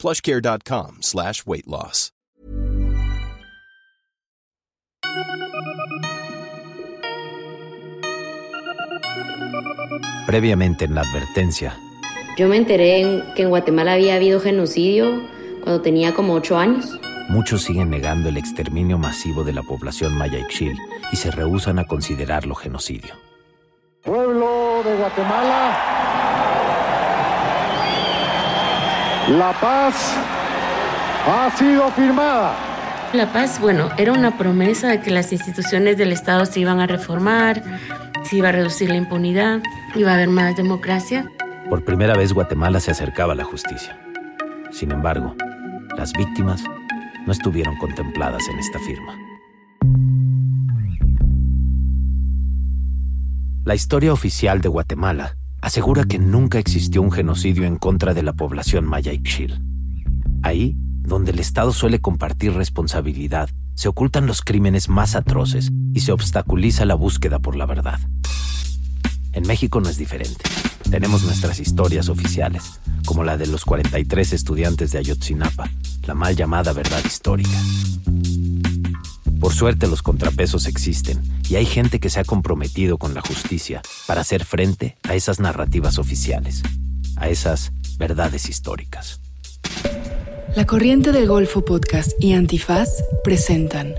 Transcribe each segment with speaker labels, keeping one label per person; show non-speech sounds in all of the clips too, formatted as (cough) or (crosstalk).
Speaker 1: plushcare.com slash weight loss.
Speaker 2: Previamente en la advertencia,
Speaker 3: Yo me enteré en- que en Guatemala había habido genocidio cuando tenía como ocho años.
Speaker 2: muchos siguen negando el exterminio masivo de la población maya Ixchil y se rehúsan a considerarlo genocidio.
Speaker 4: Pueblo de Guatemala, la paz ha sido firmada.
Speaker 5: La paz, bueno, era una promesa de que las instituciones del Estado se iban a reformar, se iba a reducir la impunidad, iba a haber más democracia.
Speaker 2: Por primera vez Guatemala se acercaba a la justicia. Sin embargo, las víctimas no estuvieron contempladas en esta firma. La historia oficial de Guatemala asegura que nunca existió un genocidio en contra de la población maya Ixchil. Ahí, donde el Estado suele compartir responsabilidad, se ocultan los crímenes más atroces y se obstaculiza la búsqueda por la verdad. En México no es diferente. Tenemos nuestras historias oficiales, como la de los 43 estudiantes de Ayotzinapa, la mal llamada verdad histórica. Por suerte los contrapesos existen y hay gente que se ha comprometido con la justicia para hacer frente a esas narrativas oficiales, a esas verdades históricas.
Speaker 6: La Corriente del Golfo Podcast y Antifaz presentan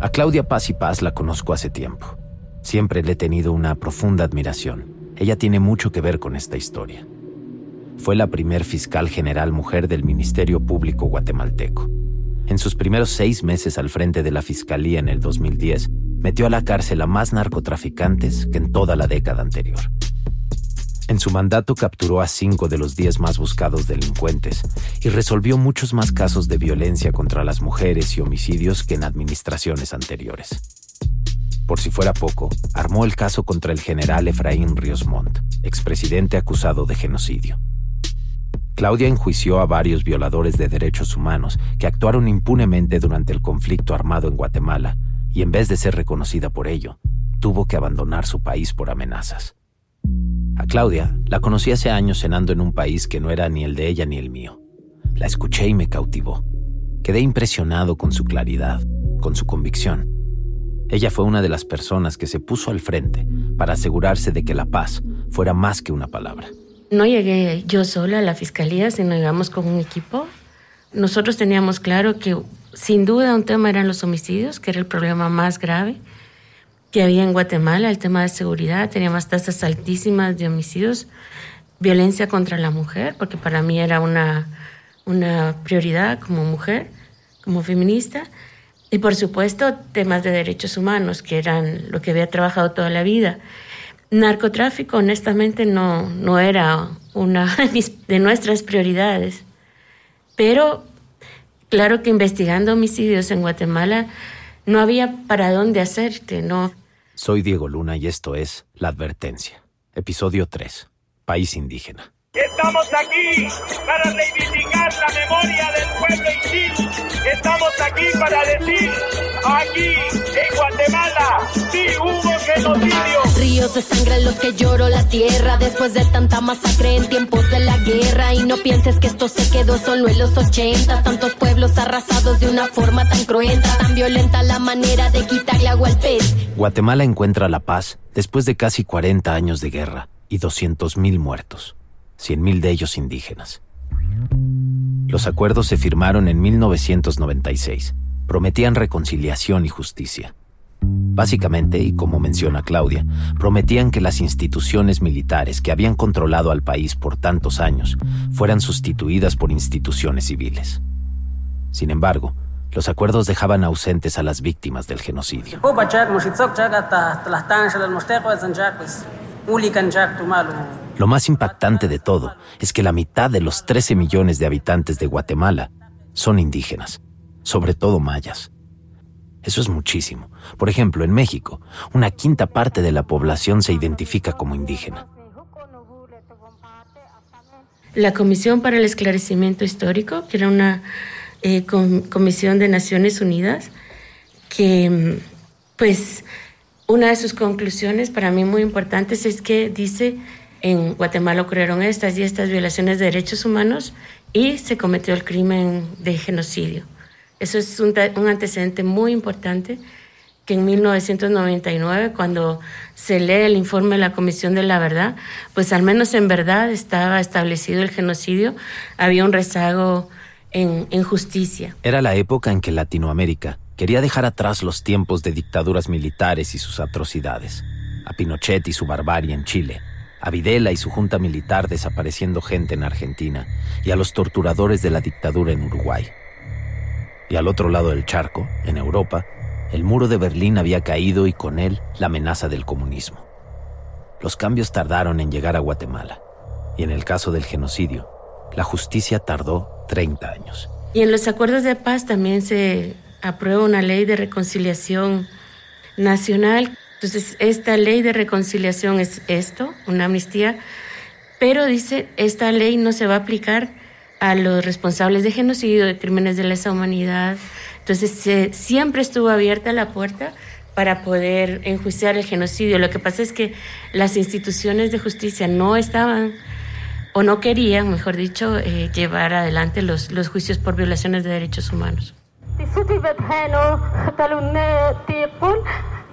Speaker 2: A Claudia Paz y Paz la conozco hace tiempo. Siempre le he tenido una profunda admiración. Ella tiene mucho que ver con esta historia. Fue la primer fiscal general mujer del Ministerio Público guatemalteco. En sus primeros seis meses al frente de la Fiscalía en el 2010, metió a la cárcel a más narcotraficantes que en toda la década anterior. En su mandato capturó a cinco de los diez más buscados delincuentes y resolvió muchos más casos de violencia contra las mujeres y homicidios que en administraciones anteriores. Por si fuera poco, armó el caso contra el general Efraín Ríos Montt, expresidente acusado de genocidio. Claudia enjuició a varios violadores de derechos humanos que actuaron impunemente durante el conflicto armado en Guatemala y en vez de ser reconocida por ello, tuvo que abandonar su país por amenazas. A Claudia la conocí hace años cenando en un país que no era ni el de ella ni el mío. La escuché y me cautivó. Quedé impresionado con su claridad, con su convicción. Ella fue una de las personas que se puso al frente para asegurarse de que la paz fuera más que una palabra.
Speaker 5: No llegué yo sola a la fiscalía, sino llegamos con un equipo. Nosotros teníamos claro que sin duda un tema eran los homicidios, que era el problema más grave que había en Guatemala, el tema de seguridad, teníamos tasas altísimas de homicidios, violencia contra la mujer, porque para mí era una, una prioridad como mujer, como feminista, y por supuesto temas de derechos humanos, que eran lo que había trabajado toda la vida. Narcotráfico, honestamente, no, no era una (laughs) de nuestras prioridades, pero claro que investigando homicidios en Guatemala no había para dónde hacerte, ¿no?
Speaker 2: Soy Diego Luna y esto es La Advertencia, episodio 3, País Indígena.
Speaker 7: Estamos aquí para reivindicar la memoria del pueblo Isil. Estamos aquí para decir, aquí en Guatemala, sí hubo genocidio.
Speaker 8: Ríos de sangre en los que lloro la tierra después de tanta masacre en tiempos de la guerra. Y no pienses que esto se quedó solo en los ochentas. Tantos pueblos arrasados de una forma tan cruenta, tan violenta la manera de quitarle agua al pez.
Speaker 2: Guatemala encuentra la paz después de casi 40 años de guerra y 200.000 muertos, 100.000 de ellos indígenas. Los acuerdos se firmaron en 1996. Prometían reconciliación y justicia. Básicamente, y como menciona Claudia, prometían que las instituciones militares que habían controlado al país por tantos años fueran sustituidas por instituciones civiles. Sin embargo, los acuerdos dejaban ausentes a las víctimas del genocidio. Lo más impactante de todo es que la mitad de los 13 millones de habitantes de Guatemala son indígenas, sobre todo mayas. Eso es muchísimo. Por ejemplo, en México, una quinta parte de la población se identifica como indígena.
Speaker 5: La Comisión para el Esclarecimiento Histórico, que era una eh, comisión de Naciones Unidas, que mm, pues una de sus conclusiones para mí muy importantes es que dice en Guatemala ocurrieron estas y estas violaciones de derechos humanos y se cometió el crimen de genocidio. Eso es un, antecedente muy importante que en 1999, cuando se lee el informe de la Comisión de la Verdad, pues al menos en verdad estaba establecido el genocidio, había un rezago en, justicia.
Speaker 2: Era la época en que Latinoamérica quería dejar atrás los tiempos de dictaduras militares y sus atrocidades, a Pinochet y su barbarie en Chile, a Videla y su junta militar desapareciendo gente en Argentina y a los torturadores de la dictadura en Uruguay y al otro lado del charco, en Europa, el muro de Berlín había caído y con él la amenaza del comunismo. Los cambios tardaron en llegar a Guatemala, y en el caso del genocidio, la justicia tardó 30 años.
Speaker 5: Y en los acuerdos de paz también se aprueba una ley de reconciliación nacional. Entonces, esta ley de reconciliación es esto, una amnistía, pero dice, esta ley no se va a aplicar a los responsables de genocidio, de crímenes de lesa humanidad. Entonces siempre estuvo abierta la puerta para poder enjuiciar el genocidio. Lo que pasa es que las instituciones de justicia no estaban o no querían, mejor dicho, eh, llevar adelante los, los juicios por violaciones de derechos humanos.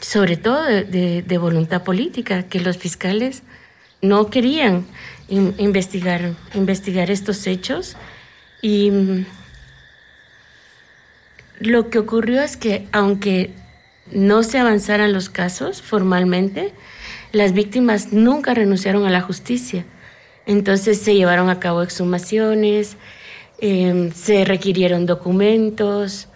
Speaker 5: sobre todo de, voluntad política, que los fiscales no querían investigar, investigar estos hechos y mm, lo que ocurrió es que aunque no se avanzaran los casos formalmente, las víctimas nunca renunciaron a la justicia. Entonces se llevaron a cabo exhumaciones, em, se requirieron documentos,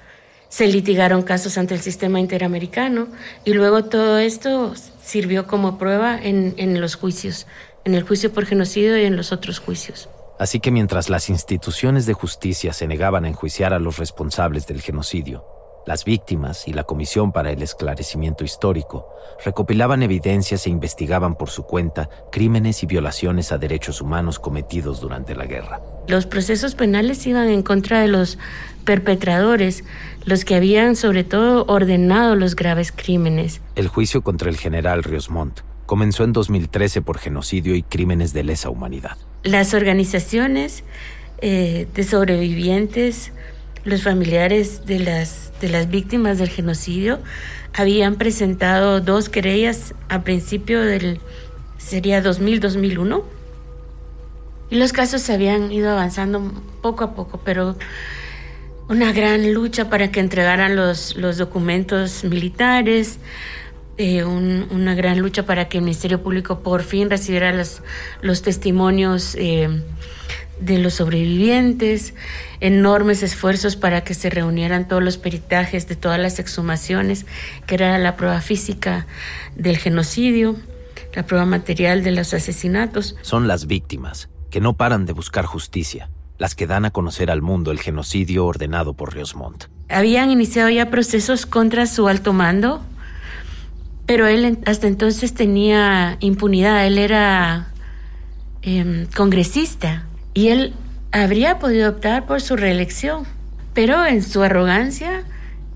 Speaker 5: se litigaron casos ante el sistema interamericano y luego todo esto sirvió como prueba en, en los juicios, en el juicio por genocidio y en los otros juicios.
Speaker 2: Así que mientras las instituciones de justicia se negaban a enjuiciar a los responsables del genocidio, las víctimas y la Comisión para el Esclarecimiento Histórico recopilaban evidencias e investigaban por su cuenta crímenes y violaciones a derechos humanos cometidos durante la guerra.
Speaker 5: Los procesos penales iban en contra de los perpetradores, los que habían sobre todo ordenado los graves crímenes.
Speaker 2: El juicio contra el general Rios Montt comenzó en 2013 por genocidio y crímenes de lesa humanidad
Speaker 5: las organizaciones eh, de sobrevivientes, los familiares de las, de las víctimas del genocidio, habían presentado dos querellas a principio del, sería 2000-2001, y los casos se habían ido avanzando poco a poco, pero una gran lucha para que entregaran los, los documentos militares, eh, una gran lucha para que el Ministerio Público por fin recibiera los, los testimonios eh, de los sobrevivientes, enormes esfuerzos para que se reunieran todos los peritajes de todas las exhumaciones, que era la prueba física del genocidio, la prueba material de los asesinatos.
Speaker 2: Son las víctimas, que no paran de buscar justicia, las que dan a conocer al mundo el genocidio ordenado por Rios Montt.
Speaker 5: Habían iniciado ya procesos contra su alto mando, pero él hasta entonces tenía impunidad, él era em, congresista y él habría podido optar por su reelección, pero en su arrogancia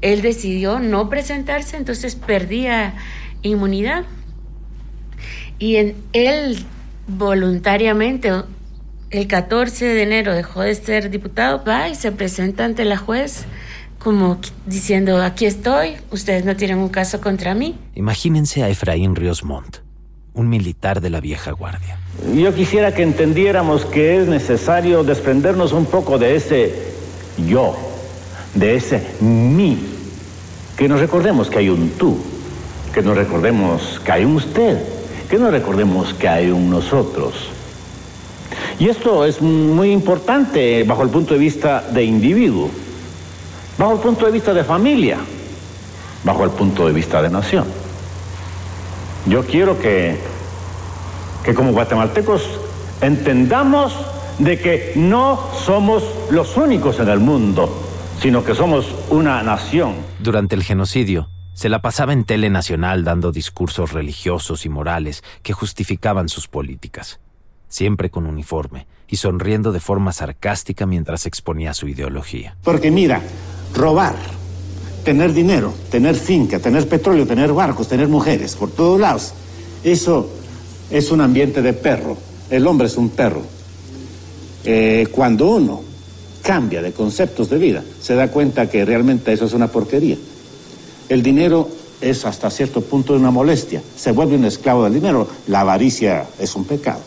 Speaker 5: él decidió no presentarse, entonces perdía inmunidad. Y en, él voluntariamente, el 14 de enero dejó de ser diputado, va y se presenta ante la juez como diciendo, aquí estoy, ustedes no tienen un caso contra mí.
Speaker 2: Imagínense a Efraín Ríos Montt, un militar de la vieja guardia.
Speaker 9: Yo quisiera que entendiéramos que es necesario desprendernos un poco de ese yo. de ese mí, que nos recordemos que hay un tú, que nos recordemos que hay un usted, que nos recordemos que hay un nosotros. Y esto es muy importante bajo el punto de vista de individuo, bajo el punto de vista de familia, bajo el punto de vista de nación. Yo quiero que, que como guatemaltecos entendamos de que no somos los únicos en el mundo, sino que somos una nación.
Speaker 2: Durante el genocidio, se la pasaba en tele nacional dando discursos religiosos y morales que justificaban sus políticas, siempre con uniforme y sonriendo de forma sarcástica mientras exponía su ideología.
Speaker 10: Porque mira, robar, tener dinero, tener finca, tener petróleo, tener barcos, tener mujeres por todos lados, eso es un ambiente de perro. El hombre es un perro. Eh, cuando uno cambia de conceptos de vida, se da cuenta que realmente eso es una porquería. El dinero es hasta cierto punto una molestia. Se vuelve un esclavo del dinero. La avaricia es un pecado.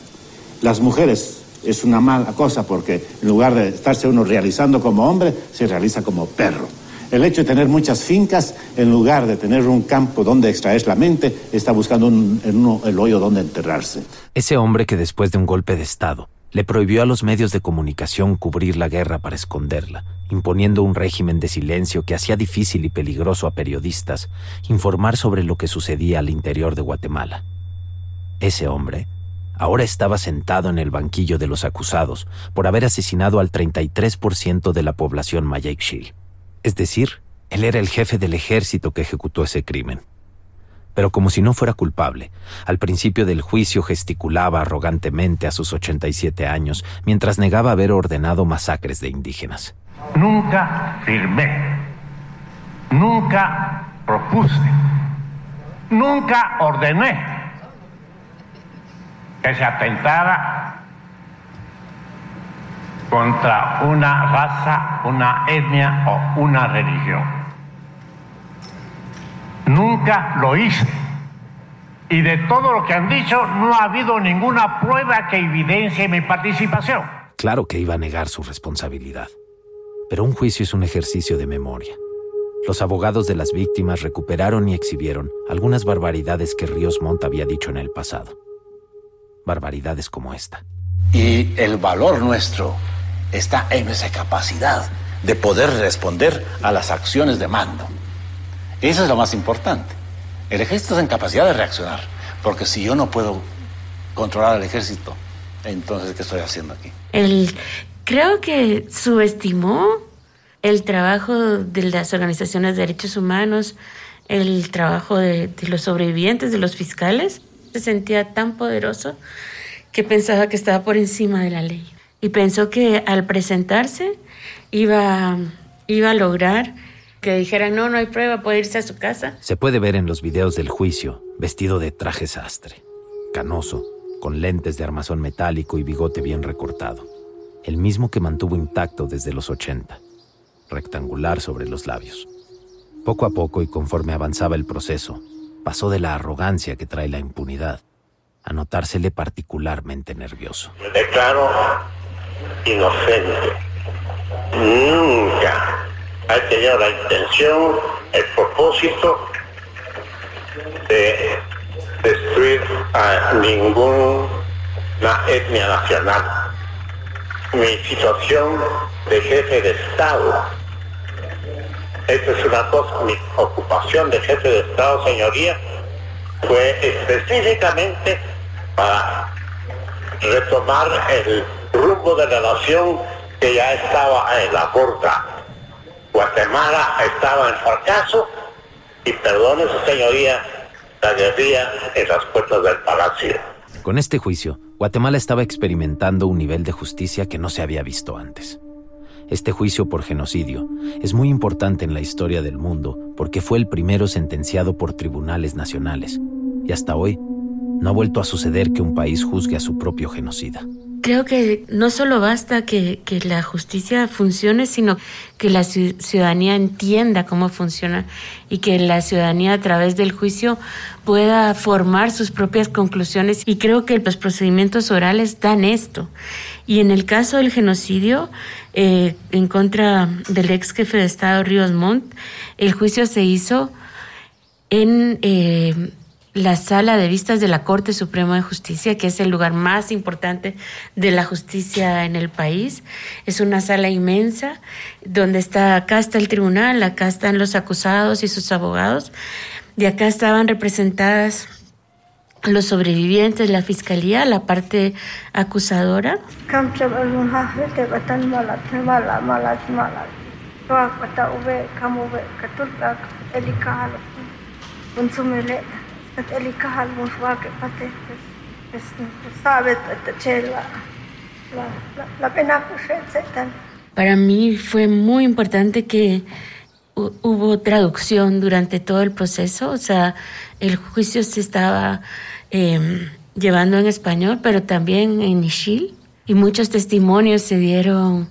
Speaker 10: Las mujeres es una mala cosa porque en lugar de estarse uno realizando como hombre, se realiza como perro. El hecho de tener muchas fincas, en lugar de tener un campo donde extraer la mente, está buscando en el hoyo donde enterrarse.
Speaker 2: Ese hombre que después de un golpe de Estado le prohibió a los medios de comunicación cubrir la guerra para esconderla, imponiendo un régimen de silencio que hacía difícil y peligroso a periodistas informar sobre lo que sucedía al interior de Guatemala. Ese hombre ahora estaba sentado en el banquillo de los acusados por haber asesinado al 33% de la población Mayekshil. Es decir, él era el jefe del ejército que ejecutó ese crimen pero como si no fuera culpable. Al principio del juicio gesticulaba arrogantemente a sus 87 años mientras negaba haber ordenado masacres de indígenas.
Speaker 11: Nunca firmé, nunca propuse, nunca ordené que se atentara contra una raza, una etnia o una religión. Nunca lo hice. Y de todo lo que han dicho, no ha habido ninguna prueba que evidencie mi participación.
Speaker 2: Claro que iba a negar su responsabilidad. Pero un juicio es un ejercicio de memoria. Los abogados de las víctimas recuperaron y exhibieron algunas barbaridades que Ríos Montt había dicho en el pasado. Barbaridades como esta.
Speaker 12: Y el valor nuestro está en esa capacidad de poder responder a las acciones de mando. Eso es lo más importante. El ejército es en capacidad de reaccionar, porque si yo no puedo controlar al ejército, entonces ¿qué estoy haciendo aquí?
Speaker 5: El, creo que subestimó el trabajo de las organizaciones de derechos humanos, el trabajo de, de los sobrevivientes, de los fiscales. Se sentía tan poderoso que pensaba que estaba por encima de la ley. Y pensó que al presentarse iba, iba a lograr que dijeran, no, no hay prueba, puede irse a su casa.
Speaker 2: Se puede ver en los videos del juicio, vestido de traje sastre, canoso, con lentes de armazón metálico y bigote bien recortado, el mismo que mantuvo intacto desde los 80, rectangular sobre los labios. Poco a poco y conforme avanzaba el proceso, pasó de la arrogancia que trae la impunidad a notársele particularmente nervioso.
Speaker 13: Me declaro inocente. Nunca ha tenido la intención, el propósito de destruir a ninguna etnia nacional. Mi situación de jefe de Estado, esta es una cosa, mi ocupación de jefe de Estado, señoría, fue específicamente para retomar el rumbo de la nación que ya estaba en la puerta Guatemala estaba en fracaso y perdone su señoría, la guerrilla en las puertas del palacio.
Speaker 2: Con este juicio, Guatemala estaba experimentando un nivel de justicia que no se había visto antes. Este juicio por genocidio es muy importante en la historia del mundo porque fue el primero sentenciado por tribunales nacionales y hasta hoy no ha vuelto a suceder que un país juzgue a su propio genocida.
Speaker 5: Creo que no solo basta que, la justicia funcione, sino que la ciudadanía entienda cómo funciona y que la ciudadanía a través del juicio pueda formar sus propias conclusiones. Y creo que los procedimientos orales dan esto. Y en el caso del genocidio eh, en contra del ex jefe de Estado Ríos Montt, el juicio se hizo en... Eh, la sala de vistas de la Corte Suprema de Justicia, que es el lugar más importante de la justicia en el país. Es una sala inmensa donde está, acá está el tribunal, acá están los acusados y sus abogados, y acá estaban representadas los sobrevivientes, la fiscalía, la parte acusadora. Para mí fue muy importante que hubo traducción durante todo el proceso, o sea, el juicio se estaba em, llevando en español, pero también en Ishil, y muchos testimonios se dieron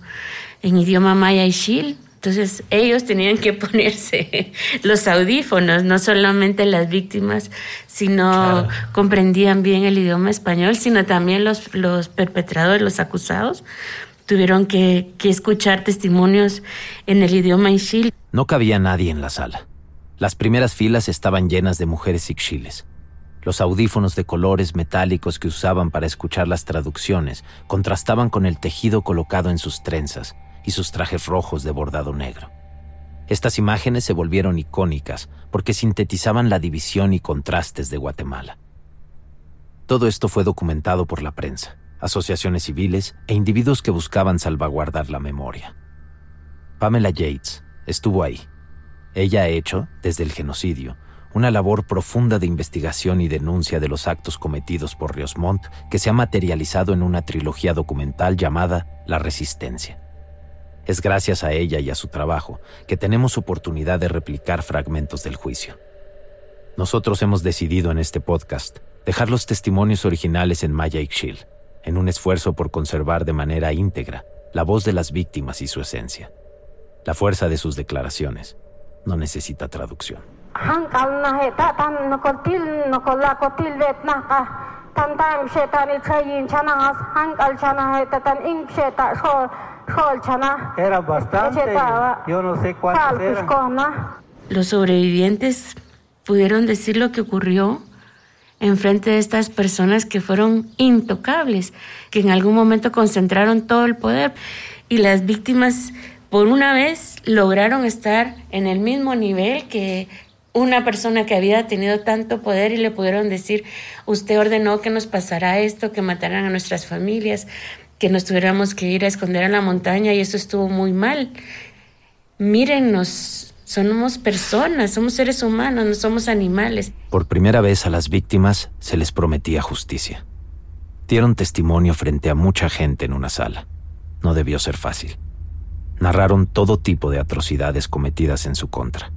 Speaker 5: en idioma maya Ishil, entonces ellos tenían que (laughs) ponerse los audífonos, no solamente las víctimas, sino comprendían bien el idioma español, sino también los, los perpetradores, los acusados, tuvieron que, que escuchar testimonios en el idioma ixil.
Speaker 2: No cabía nadie en la sala. Las primeras filas estaban llenas de mujeres ixchiles. Los audífonos de colores metálicos que usaban para escuchar las traducciones contrastaban con el tejido colocado en sus trenzas y sus trajes rojos de bordado negro. Estas imágenes se volvieron icónicas porque sintetizaban la división y contrastes de Guatemala. Todo esto fue documentado por la prensa, asociaciones civiles e individuos que buscaban salvaguardar la memoria. Pamela Yates estuvo ahí. Ella ha hecho, desde el genocidio, una labor profunda de investigación y denuncia de los actos cometidos por Riosmont que se ha materializado en una trilogía documental llamada La Resistencia. Es gracias a ella y a su trabajo que tenemos oportunidad de replicar fragmentos del juicio. Nosotros hemos decidido en este podcast dejar los testimonios originales en Maya Ixchil, en un esfuerzo por conservar de manera íntegra la voz de las víctimas y su esencia. La fuerza de sus declaraciones no necesita traducción.
Speaker 14: Era bastante, yo no sé cuántos eran.
Speaker 5: Los sobrevivientes pudieron decir lo que ocurrió en frente de estas personas que fueron intocables, que en algún momento concentraron todo el poder y las víctimas por una vez lograron estar en el mismo nivel que una persona que había tenido tanto poder y le pudieron decir, usted ordenó que nos pasara esto, que mataran a nuestras familias, que nos tuviéramos que ir a esconder a la montaña y eso estuvo muy mal. Mírennos, somos personas, somos seres humanos, no somos animales.
Speaker 2: Por primera vez a las víctimas se les prometía justicia. Dieron testimonio frente a mucha gente en una sala. No debió ser fácil. Narraron todo tipo de atrocidades cometidas en su contra,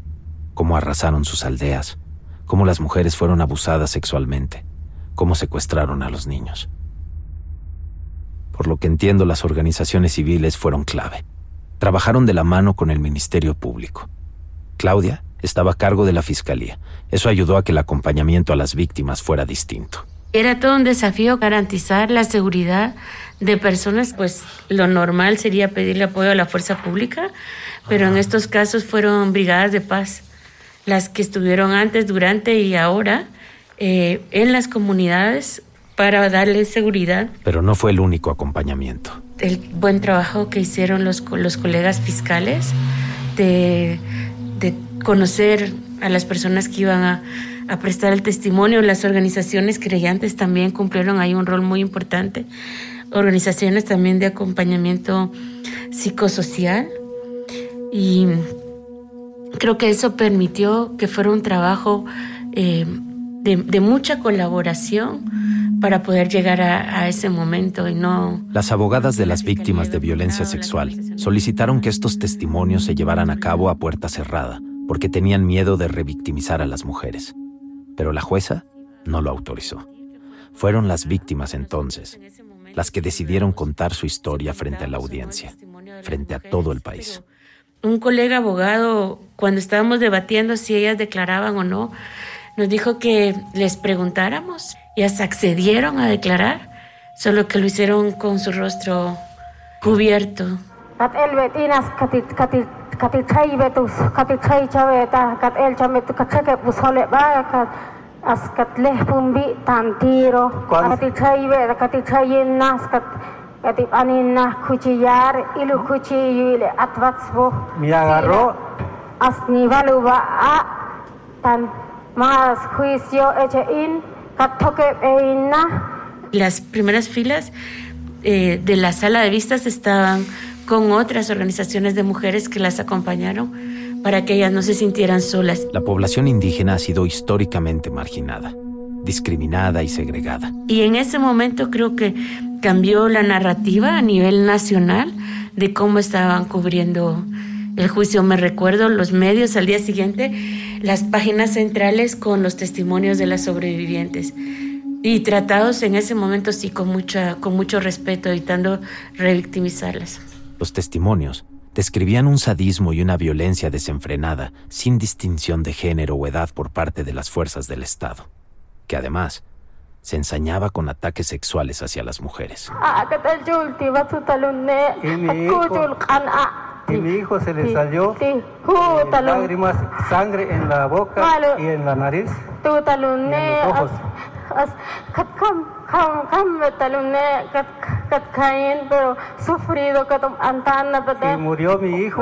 Speaker 2: cómo arrasaron sus aldeas, cómo las mujeres fueron abusadas sexualmente, cómo secuestraron a los niños. Por lo que entiendo, las organizaciones civiles fueron clave. Trabajaron de la mano con el Ministerio Público. Claudia estaba a cargo de la Fiscalía. Eso ayudó a que el acompañamiento a las víctimas fuera distinto.
Speaker 5: Era todo un desafío garantizar la seguridad de personas, pues lo normal sería pedirle apoyo a la fuerza pública, pero en estos casos fueron brigadas de paz, las que estuvieron antes, durante y ahora eh, en las comunidades para darle seguridad.
Speaker 2: Pero no fue el único acompañamiento.
Speaker 5: El buen trabajo que hicieron los, los colegas fiscales de, de conocer a las personas que iban a, a, prestar el testimonio. Las organizaciones creyentes también cumplieron ahí un rol muy importante. Organizaciones también de acompañamiento psicosocial. Y creo que eso permitió que fuera un trabajo eh, de, de mucha colaboración para poder llegar a, ese momento y no...
Speaker 2: Las abogadas de las víctimas de violencia sexual solicitaron que estos testimonios se llevaran a cabo a puerta cerrada, porque tenían miedo de revictimizar a las mujeres. Pero la jueza no lo autorizó. Fueron las víctimas entonces, las que decidieron contar su historia frente a la audiencia, frente a todo el país.
Speaker 5: Un colega abogado, cuando estábamos debatiendo si ellas declaraban o no, nos dijo que les preguntáramos. Ellas accedieron a declarar, solo que lo hicieron con su rostro cubierto.
Speaker 14: me agarró.
Speaker 15: a tan más juicio eche in katoke eina
Speaker 5: las primeras filas eh, de la sala de vistas estaban con otras organizaciones de mujeres que las acompañaron para que ellas no se sintieran solas.
Speaker 2: La población indígena ha sido históricamente marginada, discriminada y segregada.
Speaker 5: Y en ese momento creo que cambió la narrativa a nivel nacional de cómo estaban cubriendo el juicio. Me recuerdo los medios al día siguiente, las páginas centrales con los testimonios de las sobrevivientes. Y tratados en ese momento sí con, mucha, con mucho respeto, evitando revictimizarlas.
Speaker 2: Los testimonios describían un sadismo y una violencia desenfrenada, sin distinción de género o edad por parte de las fuerzas del Estado, que además se ensañaba con ataques sexuales hacia las mujeres.
Speaker 14: Y mi hijo, se le salió lágrimas, sangre en la boca y en la nariz. Y en los ojos. Y murió mi hijo.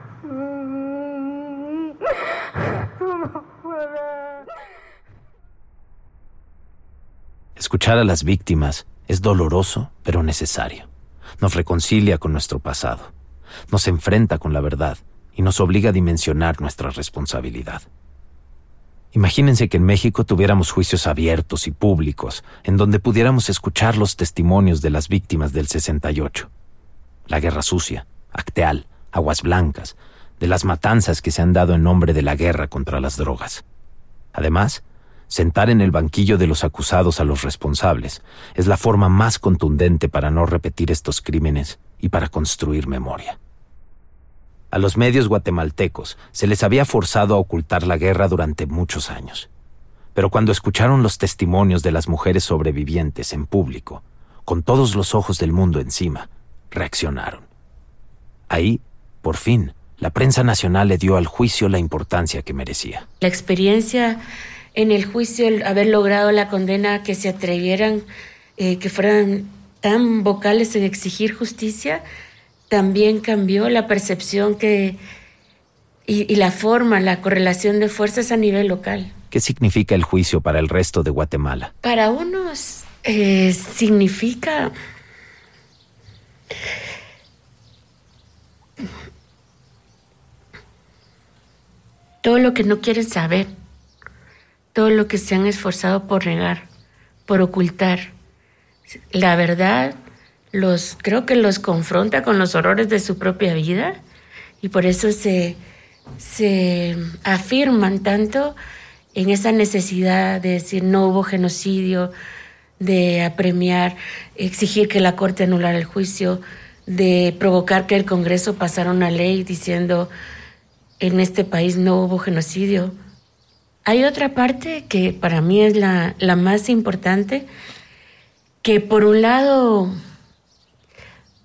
Speaker 2: Escuchar a las víctimas es doloroso, pero necesario. Nos reconcilia con nuestro pasado, nos enfrenta con la verdad y nos obliga a dimensionar nuestra responsabilidad. Imagínense que en México tuviéramos juicios abiertos y públicos, en donde pudiéramos escuchar los testimonios de las víctimas del 68. La guerra sucia, Acteal, Aguas Blancas, de las matanzas que se han dado en nombre de la guerra contra las drogas. Además, sentar en el banquillo de los acusados a los responsables es la forma más contundente para no repetir estos crímenes y para construir memoria. A los medios guatemaltecos se les había forzado a ocultar la guerra durante muchos años. Pero cuando escucharon los testimonios de las mujeres sobrevivientes en público, con todos los ojos del mundo encima, reaccionaron. Ahí, por fin, la prensa nacional le dio al juicio la importancia que merecía.
Speaker 5: La experiencia en el juicio el haber logrado la condena, que se atrevieran, eh, que fueran tan vocales en exigir justicia, también cambió la percepción que y, la forma, la correlación de fuerzas a nivel local.
Speaker 2: ¿Qué significa el juicio para el resto de Guatemala?
Speaker 5: Para unos eh, significa todo lo que no quieren saber todo lo que se han esforzado por negar, por ocultar. La verdad los creo que los confronta con los horrores de su propia vida y por eso se, se afirman tanto en esa necesidad de decir no hubo genocidio, de apremiar, exigir que la Corte anulara el juicio, de provocar que el Congreso pasara una ley diciendo en este país no hubo genocidio. Hay otra parte que para mí es la, más importante, que por un lado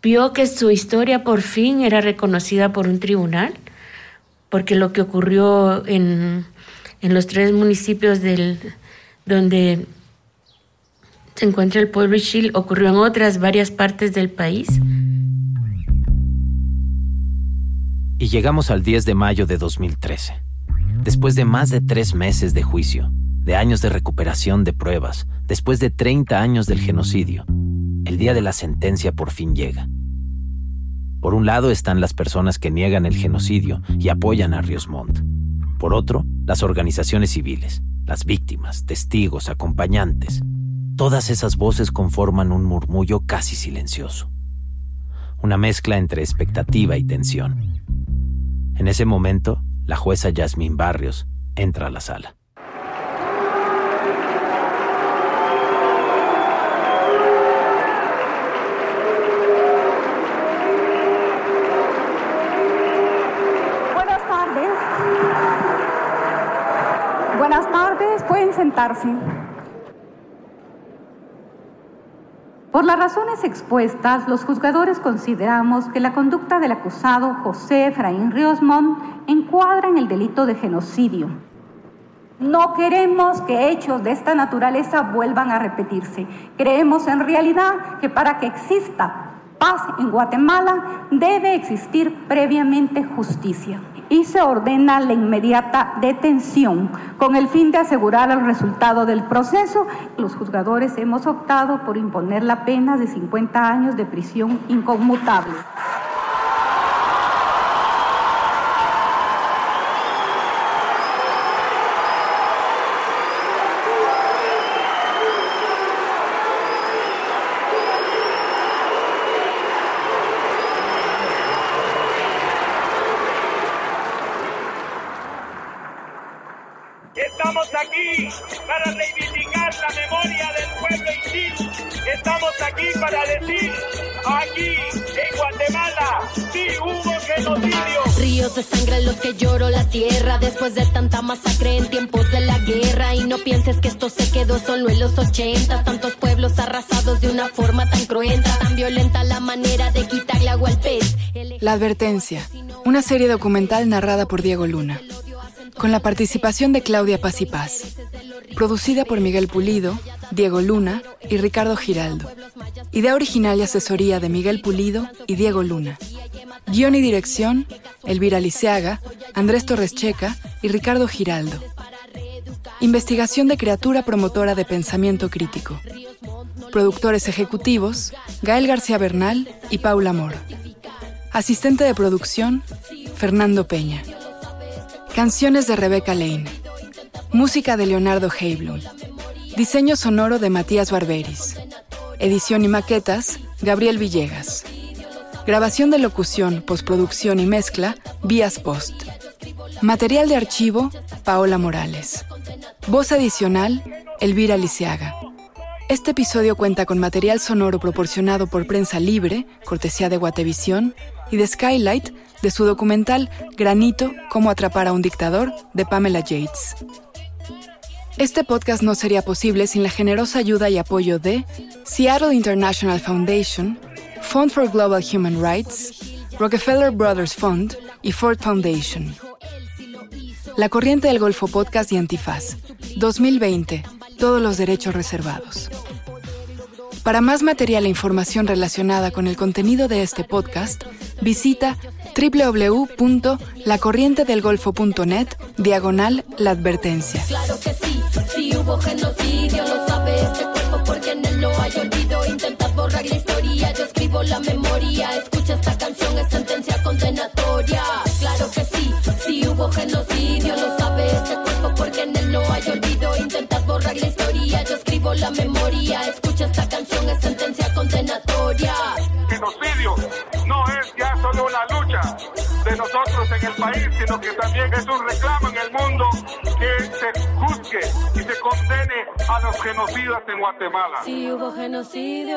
Speaker 5: vio que su historia por fin era reconocida por un tribunal, porque lo que ocurrió en, los tres municipios del, donde se encuentra el pueblo Ishil ocurrió en otras varias partes del país.
Speaker 2: Y llegamos al 10 de mayo de 2013 Después de más de tres meses de juicio, de años de recuperación de pruebas, después de 30 años del genocidio, el día de la sentencia por fin llega. Por un lado están las personas que niegan el genocidio y apoyan a Ríos. Por otro, las organizaciones civiles, las víctimas, testigos, acompañantes. Todas esas voces conforman un murmullo casi silencioso. Una mezcla entre expectativa y tensión. En ese momento, la jueza Yasmín Barrios entra a la sala.
Speaker 16: Buenas tardes. Buenas tardes, pueden sentarse. Por las razones expuestas, los juzgadores consideramos que la conducta del acusado José Efraín Ríos Montt encuadra en el delito de genocidio. No queremos que hechos de esta naturaleza vuelvan a repetirse. Creemos en realidad que para que exista paz en Guatemala debe existir previamente justicia y se ordena la inmediata detención con el fin de asegurar el resultado del proceso. Los juzgadores hemos optado por imponer la pena de 50 años de prisión inconmutable.
Speaker 6: Advertencia, una serie documental narrada por Diego Luna, con la participación de Claudia Paz y Paz, producida por Miguel Pulido, Diego Luna y Ricardo Giraldo. Idea original y asesoría de Miguel Pulido y Diego Luna. Guión y dirección, Elvira Liceaga, Andrés Torres Checa y Ricardo Giraldo. Investigación de criatura promotora de pensamiento crítico. Productores ejecutivos, Gael García Bernal y Paula Moro. Asistente de producción, Fernando Peña. Canciones de Rebeca Lane. Música de Leonardo Heiblum. Diseño sonoro de Matías Barberis. Edición y maquetas, Gabriel Villegas. Grabación de locución, postproducción y mezcla, Vías Post. Material de archivo, Paola Morales. Voz adicional, Elvira Liceaga. Este episodio cuenta con material sonoro proporcionado por Prensa Libre, cortesía de Guatevisión, y de Skylight, de su documental Granito, Cómo atrapar a un dictador, de Pamela Yates. Este podcast no sería posible sin la generosa ayuda y apoyo de Seattle International Foundation, Fund for Global Human Rights, Rockefeller Brothers Fund y Ford Foundation. La Corriente del Golfo Podcast y Antifaz. 2020. Todos los derechos reservados. Para más material e información relacionada con el contenido de este podcast, visita www.lacorrientedelgolfo.net diagonal la advertencia.
Speaker 8: Claro que sí, si hubo genocidio, lo sabe este cuerpo porque en él no hay olvido. Intentas borrar la historia, yo escribo la memoria. Escucha esta canción, es sentencia condenatoria. Claro que sí, si hubo genocidio, lo sabe Borrar la historia, yo escribo la memoria. Escucha esta canción, es sentencia condenatoria.
Speaker 17: Genocidio no es ya solo una lucha de nosotros en el país, sino que también es un reclamo en el mundo que se juzgue y se condene a los genocidas en Guatemala.
Speaker 8: Si hubo genocidio.